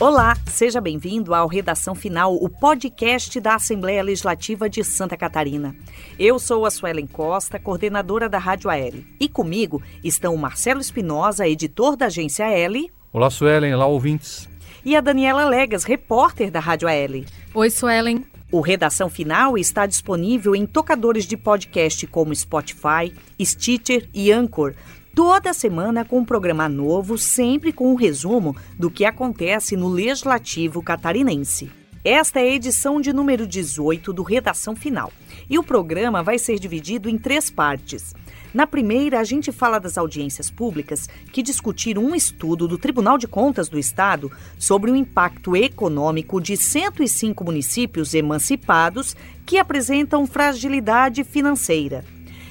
Olá, seja bem-vindo ao Redação Final, o podcast da Assembleia Legislativa de Santa Catarina. Eu sou a Suelen Costa, coordenadora da Rádio AL. E comigo estão o Marcelo Espinosa, editor da agência L. Olá, Suelen. Olá, ouvintes. E a Daniela Legas, repórter da Rádio AL. Oi, Suelen. O Redação Final está disponível em tocadores de podcast como Spotify, Stitcher e Anchor toda semana com um programa novo, sempre com um resumo do que acontece no Legislativo catarinense. Esta é a edição de número 18 do Redação Final. E o programa vai ser dividido em três partes. Na primeira, a gente fala das audiências públicas que discutiram um estudo do Tribunal de Contas do Estado sobre o impacto econômico de 105 municípios emancipados que apresentam fragilidade financeira.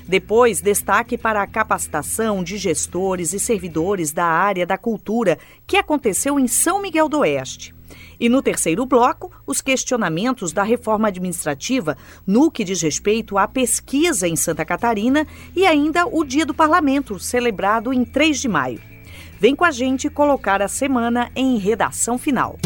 Depois, destaque para a capacitação de gestores e servidores da área da cultura, que aconteceu em São Miguel do Oeste. E no terceiro bloco, os questionamentos da reforma administrativa no que diz respeito à pesquisa em Santa Catarina e ainda o Dia do Parlamento, celebrado em 3 de maio. Vem com a gente colocar a semana em redação final.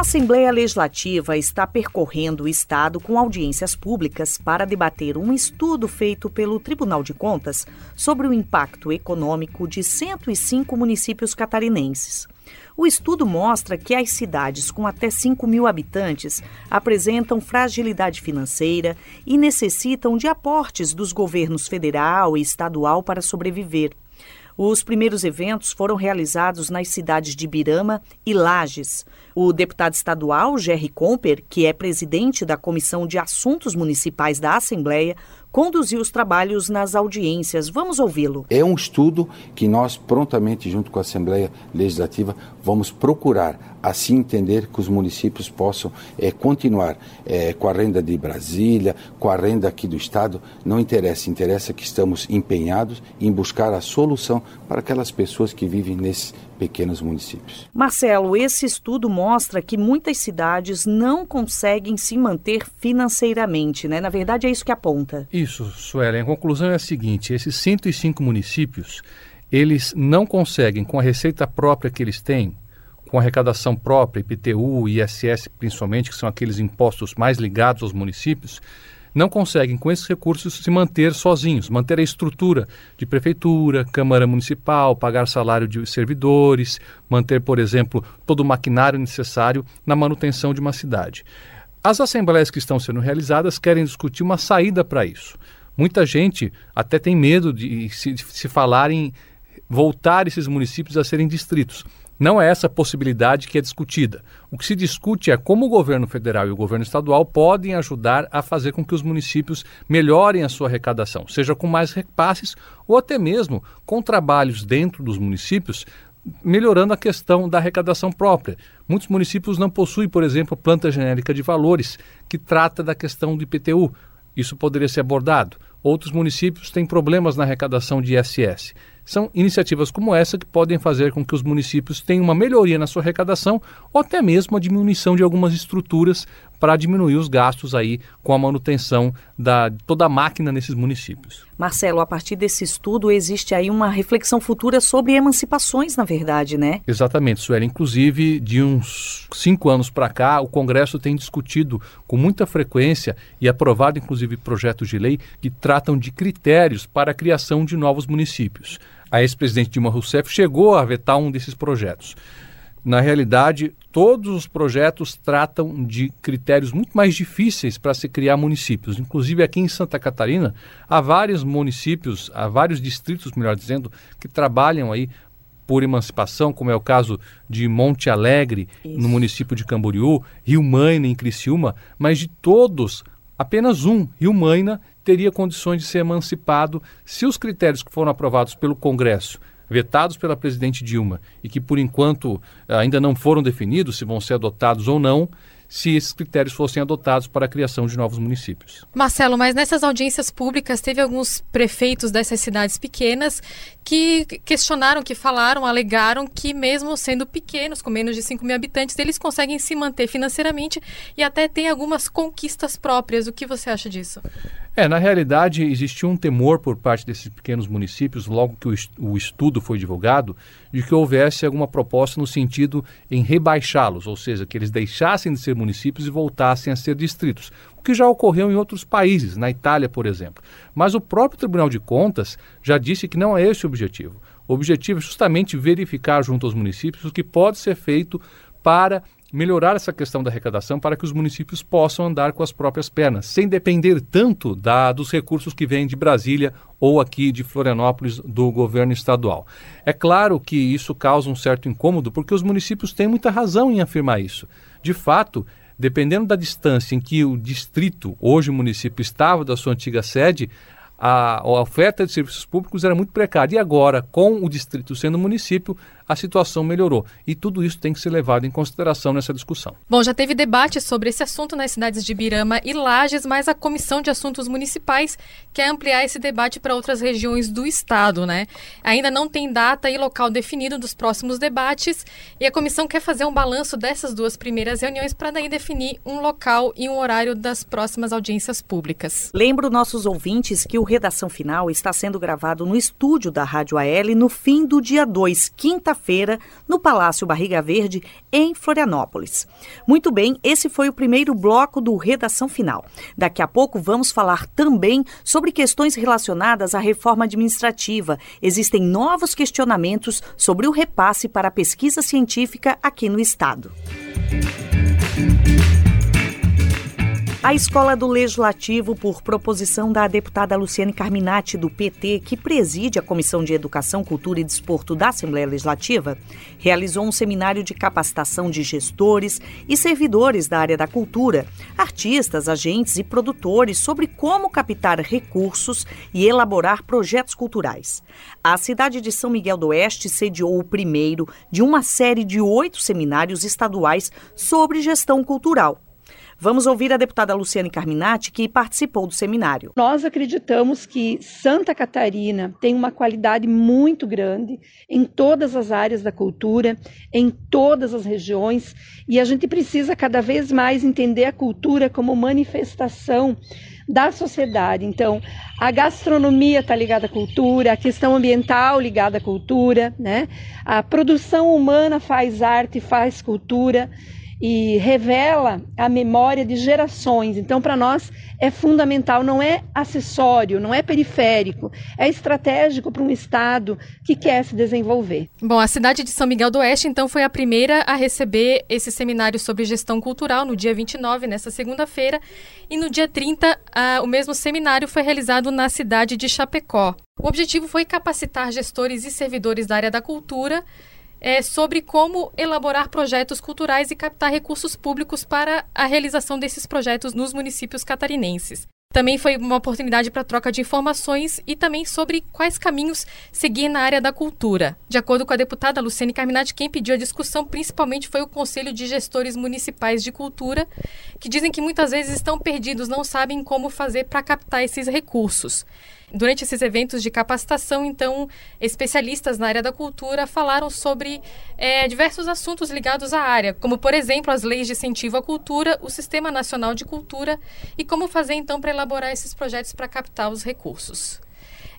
A Assembleia Legislativa está percorrendo o Estado com audiências públicas para debater um estudo feito pelo Tribunal de Contas sobre o impacto econômico de 105 municípios catarinenses. O estudo mostra que as cidades com até 5 mil habitantes apresentam fragilidade financeira e necessitam de aportes dos governos federal e estadual para sobreviver. Os primeiros eventos foram realizados nas cidades de Birama e Lages. O deputado estadual Jerry Comper, que é presidente da Comissão de Assuntos Municipais da Assembleia, conduziu os trabalhos nas audiências. Vamos ouvi-lo. É um estudo que nós prontamente, junto com a Assembleia Legislativa, vamos procurar assim entender que os municípios possam é, continuar é, com a renda de Brasília, com a renda aqui do Estado. Não interessa, interessa que estamos empenhados em buscar a solução para aquelas pessoas que vivem nesses pequenos municípios. Marcelo, esse estudo mostra que muitas cidades não conseguem se manter financeiramente, né? Na verdade, é isso que aponta. Isso, Suelen. A conclusão é a seguinte: esses 105 municípios, eles não conseguem, com a receita própria que eles têm, com arrecadação própria, IPTU e ISS principalmente, que são aqueles impostos mais ligados aos municípios, não conseguem, com esses recursos, se manter sozinhos, manter a estrutura de prefeitura, Câmara Municipal, pagar salário de servidores, manter, por exemplo, todo o maquinário necessário na manutenção de uma cidade. As assembleias que estão sendo realizadas querem discutir uma saída para isso. Muita gente até tem medo de se, de se falar em voltar esses municípios a serem distritos. Não é essa possibilidade que é discutida. O que se discute é como o governo federal e o governo estadual podem ajudar a fazer com que os municípios melhorem a sua arrecadação, seja com mais repasses ou até mesmo com trabalhos dentro dos municípios melhorando a questão da arrecadação própria. Muitos municípios não possuem, por exemplo, planta genérica de valores que trata da questão do IPTU. Isso poderia ser abordado. Outros municípios têm problemas na arrecadação de ISS. São iniciativas como essa que podem fazer com que os municípios tenham uma melhoria na sua arrecadação ou até mesmo a diminuição de algumas estruturas para diminuir os gastos aí com a manutenção da toda a máquina nesses municípios. Marcelo, a partir desse estudo existe aí uma reflexão futura sobre emancipações, na verdade, né? Exatamente, Sueli. Inclusive, de uns cinco anos para cá, o Congresso tem discutido com muita frequência e aprovado, inclusive, projetos de lei que tratam de critérios para a criação de novos municípios. A ex-presidente Dilma Rousseff chegou a vetar um desses projetos. Na realidade, todos os projetos tratam de critérios muito mais difíceis para se criar municípios. Inclusive aqui em Santa Catarina, há vários municípios, há vários distritos, melhor dizendo, que trabalham aí por emancipação, como é o caso de Monte Alegre, Isso. no município de Camboriú, Rio Maina, em Criciúma, mas de todos, apenas um, Rio Maina, teria condições de ser emancipado se os critérios que foram aprovados pelo Congresso vetados pela presidente Dilma e que, por enquanto, ainda não foram definidos se vão ser adotados ou não, se esses critérios fossem adotados para a criação de novos municípios. Marcelo, mas nessas audiências públicas teve alguns prefeitos dessas cidades pequenas que questionaram, que falaram, alegaram que mesmo sendo pequenos, com menos de 5 mil habitantes, eles conseguem se manter financeiramente e até têm algumas conquistas próprias. O que você acha disso? É, na realidade, existiu um temor por parte desses pequenos municípios, logo que o estudo foi divulgado, de que houvesse alguma proposta no sentido em rebaixá-los, ou seja, que eles deixassem de ser municípios e voltassem a ser distritos, o que já ocorreu em outros países, na Itália, por exemplo. Mas o próprio Tribunal de Contas já disse que não é esse o objetivo. O objetivo é justamente verificar junto aos municípios o que pode ser feito para melhorar essa questão da arrecadação para que os municípios possam andar com as próprias pernas, sem depender tanto da, dos recursos que vêm de Brasília ou aqui de Florianópolis do governo estadual. É claro que isso causa um certo incômodo, porque os municípios têm muita razão em afirmar isso. De fato, dependendo da distância em que o distrito, hoje o município, estava da sua antiga sede, a, a, oferta de serviços públicos era muito precária. E agora, com o distrito sendo município, a situação melhorou. E tudo isso tem que ser levado em consideração nessa discussão. Bom, já teve debate sobre esse assunto nas cidades de Birama e Lages, mas a Comissão de Assuntos Municipais quer ampliar esse debate para outras regiões do estado, né? Ainda não tem data e local definido dos próximos debates e a comissão quer fazer um balanço dessas duas primeiras reuniões para daí definir um local e um horário das próximas audiências públicas. Lembro nossos ouvintes que o Redação Final está sendo gravado no estúdio da Rádio AL no fim do dia 2, quinta feira no Palácio Barriga Verde, em Florianópolis. Muito bem, esse foi o primeiro bloco do Redação Final. Daqui a pouco vamos falar também sobre questões relacionadas à reforma administrativa. Existem novos questionamentos sobre o repasse para a pesquisa científica aqui no Estado. A Escola do Legislativo, por proposição da deputada Luciane Carminati, do PT, que preside a Comissão de Educação, Cultura e Desporto da Assembleia Legislativa, realizou um seminário de capacitação de gestores e servidores da área da cultura, artistas, agentes e produtores sobre como captar recursos e elaborar projetos culturais. A cidade de São Miguel do Oeste sediou o primeiro de uma série de oito seminários estaduais sobre gestão cultural Vamos ouvir a deputada Luciane Carminati, que participou do seminário. Nós acreditamos que Santa Catarina tem uma qualidade muito grande em todas as áreas da cultura, em todas as regiões, e a gente precisa cada vez mais entender a cultura como manifestação da sociedade. Então, a gastronomia está ligada à cultura, a questão ambiental ligada à cultura, né? A produção humana faz arte, faz cultura e revela a memória de gerações. Então, para nós é fundamental, não é acessório, não é periférico, é estratégico para um Estado que quer se desenvolver. Bom, a cidade de São Miguel do Oeste, então, foi a primeira a receber esse seminário sobre gestão cultural no dia 29, nessa segunda-feira, e no dia 30, o mesmo seminário foi realizado na cidade de Chapecó. O objetivo foi capacitar gestores e servidores da área da cultura é, sobre como elaborar projetos culturais e captar recursos públicos para a realização desses projetos nos municípios catarinenses. Também foi uma oportunidade para troca de informações e também sobre quais caminhos seguir na área da cultura. De acordo com a deputada Luciane Carminati, quem pediu a discussão principalmente foi o Conselho de Gestores Municipais de Cultura, que dizem que muitas vezes estão perdidos, não sabem como fazer para captar esses recursos. Durante esses eventos de capacitação, então, especialistas na área da cultura falaram sobre é, diversos assuntos ligados à área, como, por exemplo, as leis de incentivo à cultura, o Sistema Nacional de Cultura e como fazer, então, para elaborar esses projetos para captar os recursos.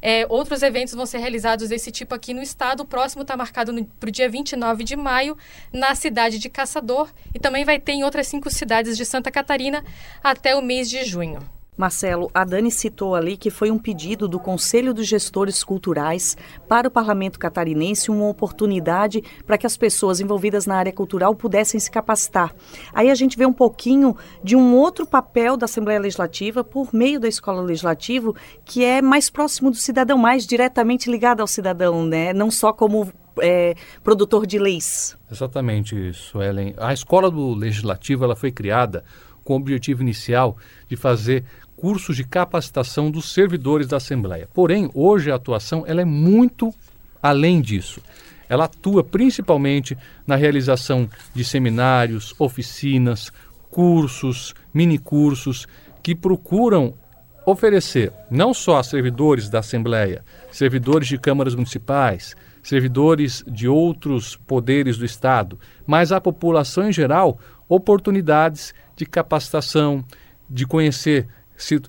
É, outros eventos vão ser realizados desse tipo aqui no estado. O próximo está marcado para o dia 29 de maio, na cidade de Caçador, e também vai ter em outras cinco cidades de Santa Catarina até o mês de junho. Marcelo, a Dani citou ali que foi um pedido do Conselho dos Gestores Culturais para o Parlamento Catarinense uma oportunidade para que as pessoas envolvidas na área cultural pudessem se capacitar. Aí a gente vê um pouquinho de um outro papel da Assembleia Legislativa por meio da Escola Legislativa, que é mais próximo do cidadão, mais diretamente ligado ao cidadão, né? Não só como é, produtor de leis. Exatamente isso, Ellen. A Escola do Legislativo ela foi criada com o objetivo inicial de fazer cursos de capacitação dos servidores da Assembleia. Porém, hoje a atuação ela é muito além disso. Ela atua principalmente na realização de seminários, oficinas, cursos, minicursos que procuram oferecer não só a servidores da Assembleia, servidores de câmaras municipais, servidores de outros poderes do Estado, mas à população em geral oportunidades de capacitação, de conhecer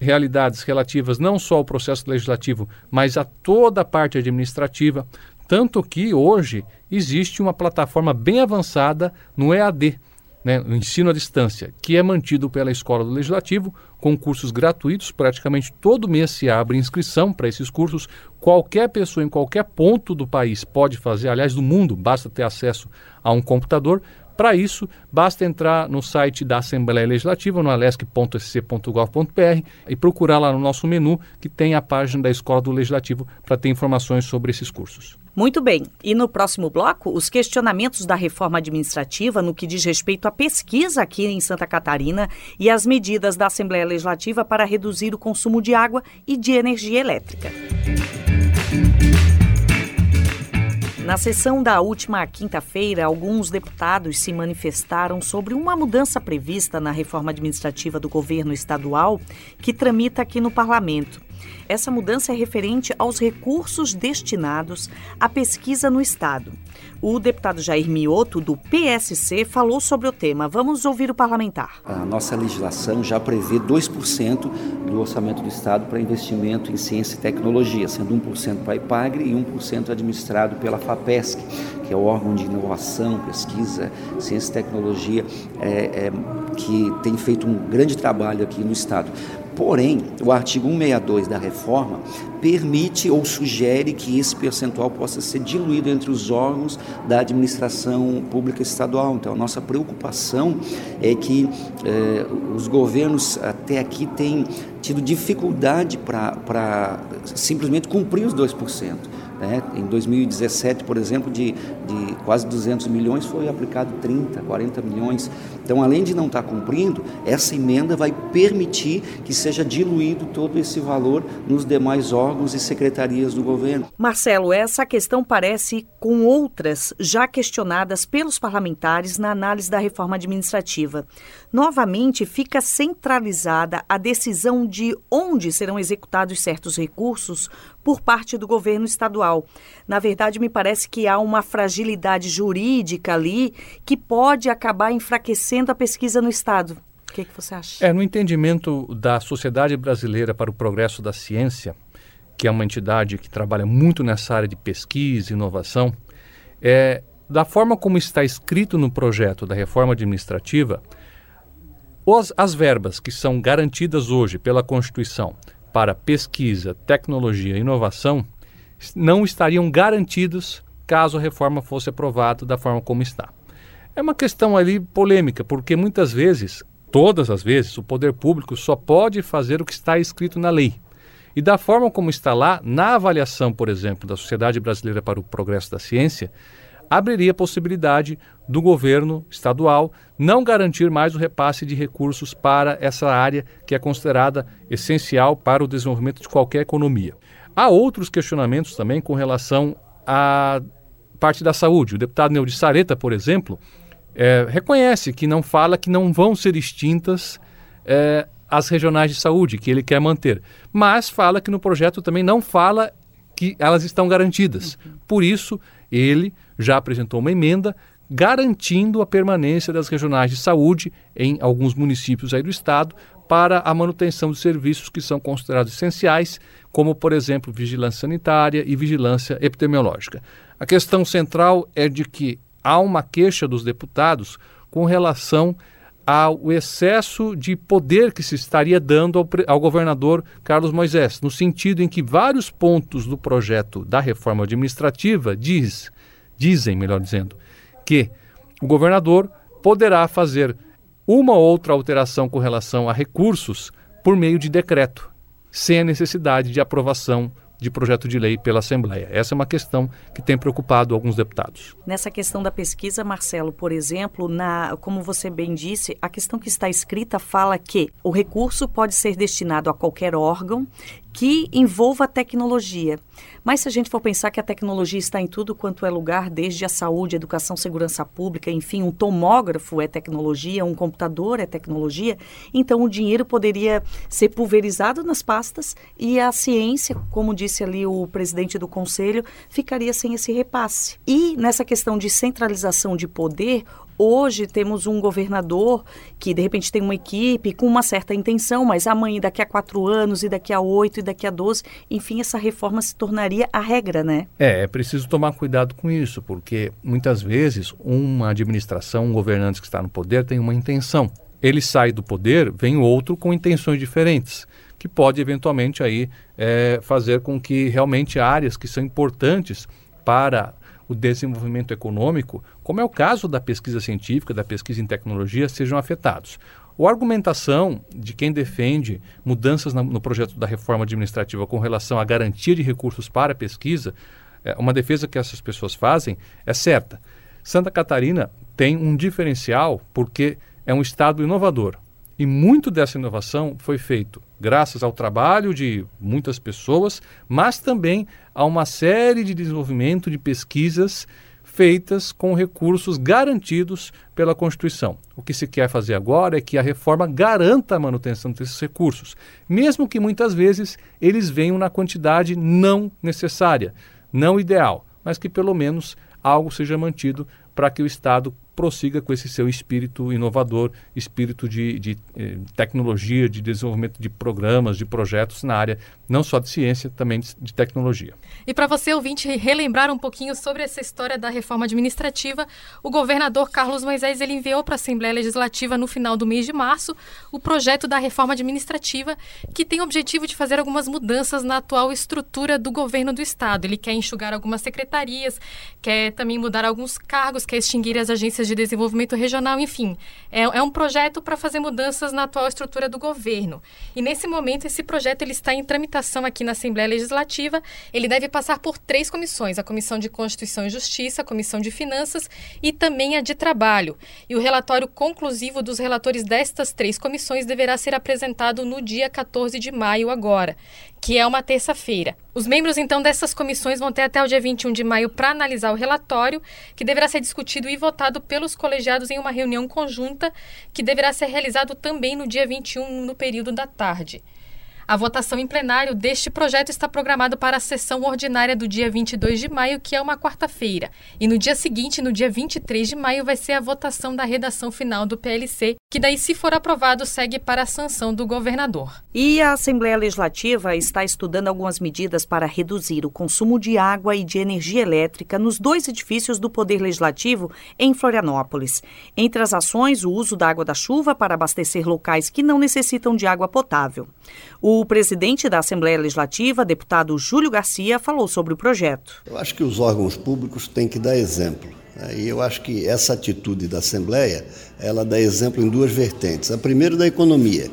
realidades relativas não só ao processo legislativo, mas a toda a parte administrativa. Tanto que hoje existe uma plataforma bem avançada no EAD, né, o ensino à distância, que é mantido pela Escola do Legislativo, com cursos gratuitos. Praticamente todo mês se abre inscrição para esses cursos. Qualquer pessoa em qualquer ponto do país pode fazer, aliás, do mundo, basta ter acesso a um computador. Para isso, basta entrar no site da Assembleia Legislativa, no alesc.sc.gov.br, e procurar lá no nosso menu que tem a página da Escola do Legislativo para ter informações sobre esses cursos. Muito bem. E no próximo bloco, os questionamentos da reforma administrativa no que diz respeito à pesquisa aqui em Santa Catarina e as medidas da Assembleia Legislativa para reduzir o consumo de água e de energia elétrica. Na sessão da última quinta-feira, alguns deputados se manifestaram sobre uma mudança prevista na reforma administrativa do governo estadual que tramita aqui no parlamento. Essa mudança é referente aos recursos destinados à pesquisa no Estado. O deputado Jair Mioto, do PSC, falou sobre o tema. Vamos ouvir o parlamentar. A nossa legislação já prevê 2% do orçamento do Estado para investimento em ciência e tecnologia, sendo 1% para a IPAGRE e 1% administrado pela FAPESC, que é o órgão de inovação, pesquisa, ciência e tecnologia, é, é, que tem feito um grande trabalho aqui no Estado. Porém, o artigo 162 da reforma permite ou sugere que esse percentual possa ser diluído entre os órgãos da administração pública estadual. Então, a nossa preocupação é que eh, os governos até aqui têm tido dificuldade para simplesmente cumprir os 2%. Né? Em 2017, por exemplo, de, de quase 200 milhões foi aplicado 30, 40 milhões. Então, além de não estar cumprindo, essa emenda vai permitir que seja diluído todo esse valor nos demais órgãos e secretarias do governo. Marcelo, essa questão parece com outras já questionadas pelos parlamentares na análise da reforma administrativa. Novamente, fica centralizada a decisão de onde serão executados certos recursos por parte do governo estadual. Na verdade, me parece que há uma fragilidade jurídica ali que pode acabar enfraquecendo a pesquisa no estado. O que, que você acha? É, no entendimento da Sociedade Brasileira para o Progresso da Ciência, que é uma entidade que trabalha muito nessa área de pesquisa e inovação, é, da forma como está escrito no projeto da reforma administrativa, os, as verbas que são garantidas hoje pela Constituição para pesquisa, tecnologia e inovação não estariam garantidos caso a reforma fosse aprovada da forma como está. É uma questão ali polêmica, porque muitas vezes, todas as vezes, o poder público só pode fazer o que está escrito na lei. E da forma como está lá, na avaliação, por exemplo, da Sociedade Brasileira para o Progresso da Ciência, abriria a possibilidade do governo estadual não garantir mais o repasse de recursos para essa área que é considerada essencial para o desenvolvimento de qualquer economia. Há outros questionamentos também com relação à parte da saúde. O deputado Neudi Sareta, por exemplo, é, reconhece que não fala que não vão ser extintas é, as regionais de saúde, que ele quer manter, mas fala que no projeto também não fala que elas estão garantidas. Por isso, ele já apresentou uma emenda garantindo a permanência das regionais de saúde em alguns municípios aí do estado para a manutenção de serviços que são considerados essenciais, como, por exemplo, vigilância sanitária e vigilância epidemiológica. A questão central é de que há uma queixa dos deputados com relação ao excesso de poder que se estaria dando ao, ao, governador Carlos Moisés, no sentido em que vários pontos do projeto da reforma administrativa diz dizem, melhor dizendo, que o governador poderá fazer uma ou outra alteração com relação a recursos por meio de decreto, sem a necessidade de aprovação de projeto de lei pela Assembleia. Essa é uma questão que tem preocupado alguns deputados. Nessa questão da pesquisa, Marcelo, por exemplo, na, como você bem disse, a questão que está escrita fala que o recurso pode ser destinado a qualquer órgão que envolva tecnologia. Mas se a gente for pensar que a tecnologia está em tudo quanto é lugar, desde a saúde, educação, segurança pública, enfim, um tomógrafo é tecnologia, um computador é tecnologia, então o dinheiro poderia ser pulverizado nas pastas e a ciência, como disse ali o presidente do conselho, ficaria sem esse repasse. E nessa questão de centralização de poder, Hoje temos um governador que de repente tem uma equipe com uma certa intenção, mas amanhã, daqui a quatro anos, e daqui a oito, e daqui a doze, enfim, essa reforma se tornaria a regra, né? É, é preciso tomar cuidado com isso, porque muitas vezes uma administração, um governante que está no poder tem uma intenção. Ele sai do poder, vem outro com intenções diferentes que pode eventualmente aí é, fazer com que realmente áreas que são importantes para o desenvolvimento econômico, como é o caso da pesquisa científica, da pesquisa em tecnologia, sejam afetados. A argumentação de quem defende mudanças no projeto da reforma administrativa com relação à garantia de recursos para a pesquisa, é, uma defesa que essas pessoas fazem é certa. Santa Catarina tem um diferencial porque é um estado inovador. E muito dessa inovação foi feito graças ao trabalho de muitas pessoas, mas também a uma série de desenvolvimento de pesquisas feitas com recursos garantidos pela Constituição. O que se quer fazer agora é que a reforma garanta a manutenção desses recursos, mesmo que muitas vezes eles venham na quantidade não necessária, não ideal, mas que pelo menos algo seja mantido para que o Estado prossiga com esse seu espírito inovador, espírito de, de eh, tecnologia, de desenvolvimento de programas, de projetos na área não só de ciência, também de, de tecnologia. E para você, ouvinte, relembrar um pouquinho sobre essa história da reforma administrativa, o governador Carlos Moisés ele enviou para a Assembleia Legislativa no final do mês de março o projeto da reforma administrativa, que tem o objetivo de fazer algumas mudanças na atual estrutura do governo do Estado. Ele quer enxugar algumas secretarias, quer também mudar alguns cargos, quer extinguir as agências de desenvolvimento regional, enfim. É, é um projeto para fazer mudanças na atual estrutura do governo. E nesse momento, esse projeto ele está em tramitação aqui na Assembleia Legislativa, ele deve passar por três comissões: a Comissão de Constituição e Justiça, a Comissão de Finanças e também a de Trabalho. E o relatório conclusivo dos relatores destas três comissões deverá ser apresentado no dia 14 de maio agora, que é uma terça-feira. Os membros, então, dessas comissões vão ter até o dia 21 de maio para analisar o relatório, que deverá ser discutido e votado pelos colegiados em uma reunião conjunta, que deverá ser realizado também no dia 21, no período da tarde. A votação em plenário deste projeto está programada para a sessão ordinária do dia 22 de maio, que é uma quarta-feira. E no dia seguinte, no dia 23 de maio, vai ser a votação da redação final do PLC, que daí, se for aprovado, segue para a sanção do governador. E a Assembleia Legislativa está estudando algumas medidas para reduzir o consumo de água e de energia elétrica nos dois edifícios do Poder Legislativo em Florianópolis. Entre as ações, o uso da água da chuva para abastecer locais que não necessitam de água potável. O presidente da Assembleia Legislativa, deputado Júlio Garcia, falou sobre o projeto. Eu acho que os órgãos públicos têm que dar exemplo. Né? E eu acho que essa atitude da Assembleia, ela dá exemplo em duas vertentes. A primeira da economia,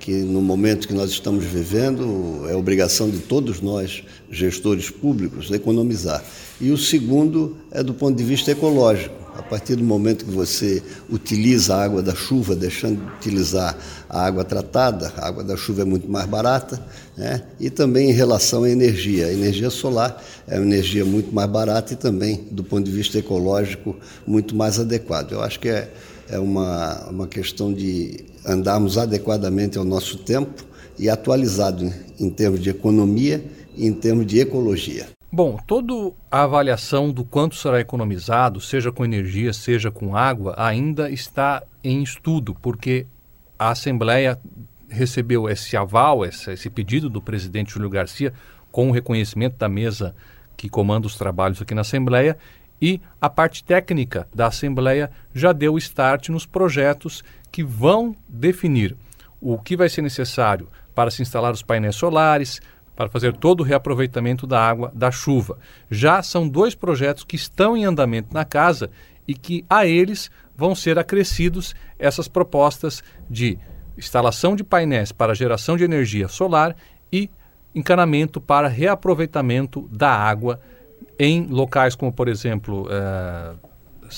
que no momento que nós estamos vivendo é obrigação de todos nós, gestores públicos, economizar. E o segundo é do ponto de vista ecológico a partir do momento que você utiliza a água da chuva, deixando de utilizar a água tratada, a água da chuva é muito mais barata, né? e também em relação à energia. A energia solar é uma energia muito mais barata e também, do ponto de vista ecológico, muito mais adequado. Eu acho que é, é uma, uma questão de andarmos adequadamente ao nosso tempo e atualizado em termos de economia e em termos de ecologia. Bom, toda a avaliação do quanto será economizado, seja com energia, seja com água, ainda está em estudo, porque a Assembleia recebeu esse aval, esse, pedido do presidente Júlio Garcia, com o reconhecimento da mesa que comanda os trabalhos aqui na Assembleia, e a parte técnica da Assembleia já deu start nos projetos que vão definir o que vai ser necessário para se instalar os painéis solares, para fazer todo o reaproveitamento da água da chuva. Já são dois projetos que estão em andamento na casa e que a eles vão ser acrescidos essas propostas de instalação de painéis para geração de energia solar e encanamento para reaproveitamento da água em locais como, por exemplo, eh,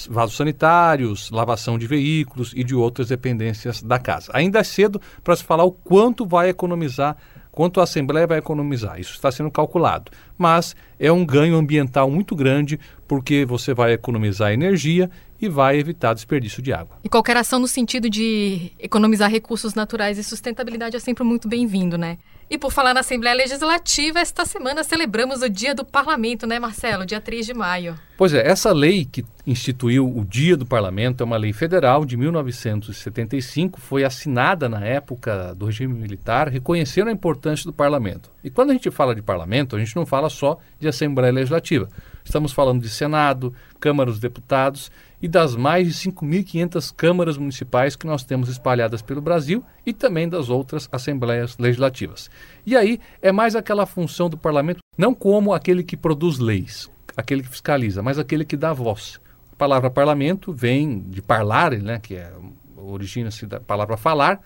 vasos sanitários, lavação de veículos e de outras dependências da casa. Ainda é cedo para se falar o quanto vai economizar quanto a Assembleia vai economizar. Isso está sendo calculado. mas é um ganho ambiental muito grande porque você vai economizar energia e vai evitar desperdício de água. E qualquer ação no sentido de economizar recursos naturais e sustentabilidade é sempre muito bem-vindo, né? E por falar na Assembleia Legislativa, esta semana celebramos o Dia do Parlamento, né, Marcelo? Dia 3 de maio. Pois é, essa lei que instituiu o Dia do Parlamento é uma lei federal de 1975, foi assinada na época do regime militar, reconhecendo a importância do parlamento. E quando a gente fala de parlamento, a gente não fala só de Assembleia Legislativa. Estamos falando de Senado, Câmara dos Deputados e das mais de 5.500 câmaras municipais que nós temos espalhadas pelo Brasil e também das outras assembleias legislativas. E aí é mais aquela função do parlamento, não como aquele que produz leis, aquele que fiscaliza, mas aquele que dá voz. A palavra parlamento vem de parlare, né, que é origina-se da palavra falar,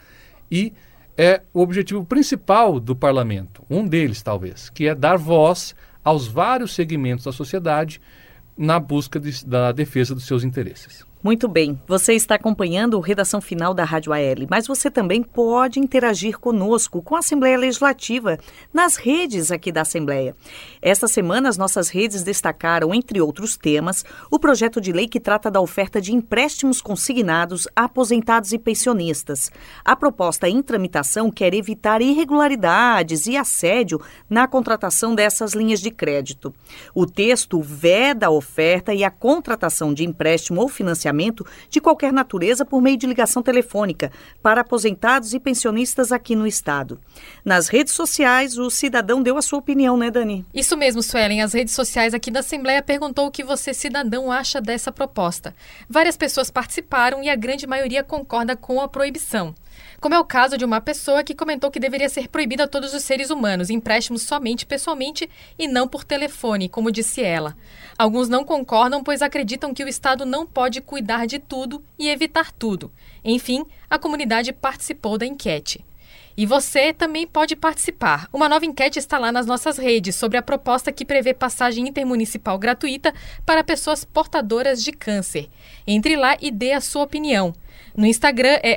e é o objetivo principal do parlamento, um deles talvez, que é dar voz aos vários segmentos da sociedade na busca de, da defesa dos seus interesses. Muito bem, você está acompanhando o Redação Final da Rádio AL, mas você também pode interagir conosco, com a Assembleia Legislativa, nas redes aqui da Assembleia. Esta semana, as nossas redes destacaram, entre outros temas, o projeto de lei que trata da oferta de empréstimos consignados a aposentados e pensionistas. A proposta em tramitação quer evitar irregularidades e assédio na contratação dessas linhas de crédito. O texto veda a oferta e a contratação de empréstimo ou financiamento de qualquer natureza por meio de ligação telefônica para aposentados e pensionistas aqui no estado. Nas redes sociais, o cidadão deu a sua opinião, né, Dani? Isso mesmo, Suelen. As redes sociais aqui da Assembleia perguntou o que você, cidadão, acha dessa proposta. Várias pessoas participaram e a grande maioria concorda com a proibição como é o caso de uma pessoa que comentou que deveria ser proibido a todos os seres humanos empréstimos somente pessoalmente e não por telefone, como disse ela. Alguns não concordam, pois acreditam que o Estado não pode cuidar de tudo e evitar tudo. Enfim, a comunidade participou da enquete. E você também pode participar. Uma nova enquete está lá nas nossas redes sobre a proposta que prevê passagem intermunicipal gratuita para pessoas portadoras de câncer. Entre lá e dê a sua opinião. No Instagram é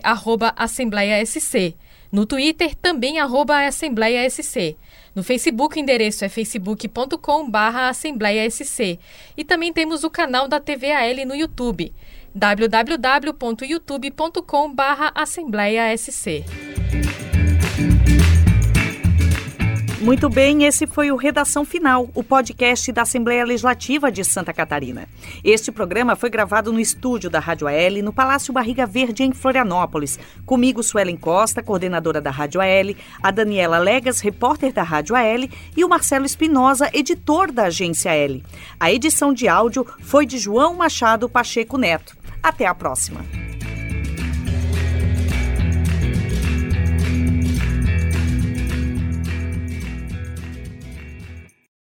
AssembleiaSC. No Twitter também arroba AssembleiaSC. No Facebook o endereço é facebook.com assembleiasc. E também temos o canal da TVAL no YouTube www.youtube.com assembleiasc. Muito bem, esse foi o Redação Final, o podcast da Assembleia Legislativa de Santa Catarina. Este programa foi gravado no estúdio da Rádio AL, no Palácio Barriga Verde, em Florianópolis. Comigo, Suelen Costa, coordenadora da Rádio AL, a Daniela Legas, repórter da Rádio AL, e o Marcelo Espinosa, editor da Agência AL. A edição de áudio foi de João Machado Pacheco Neto. Até a próxima.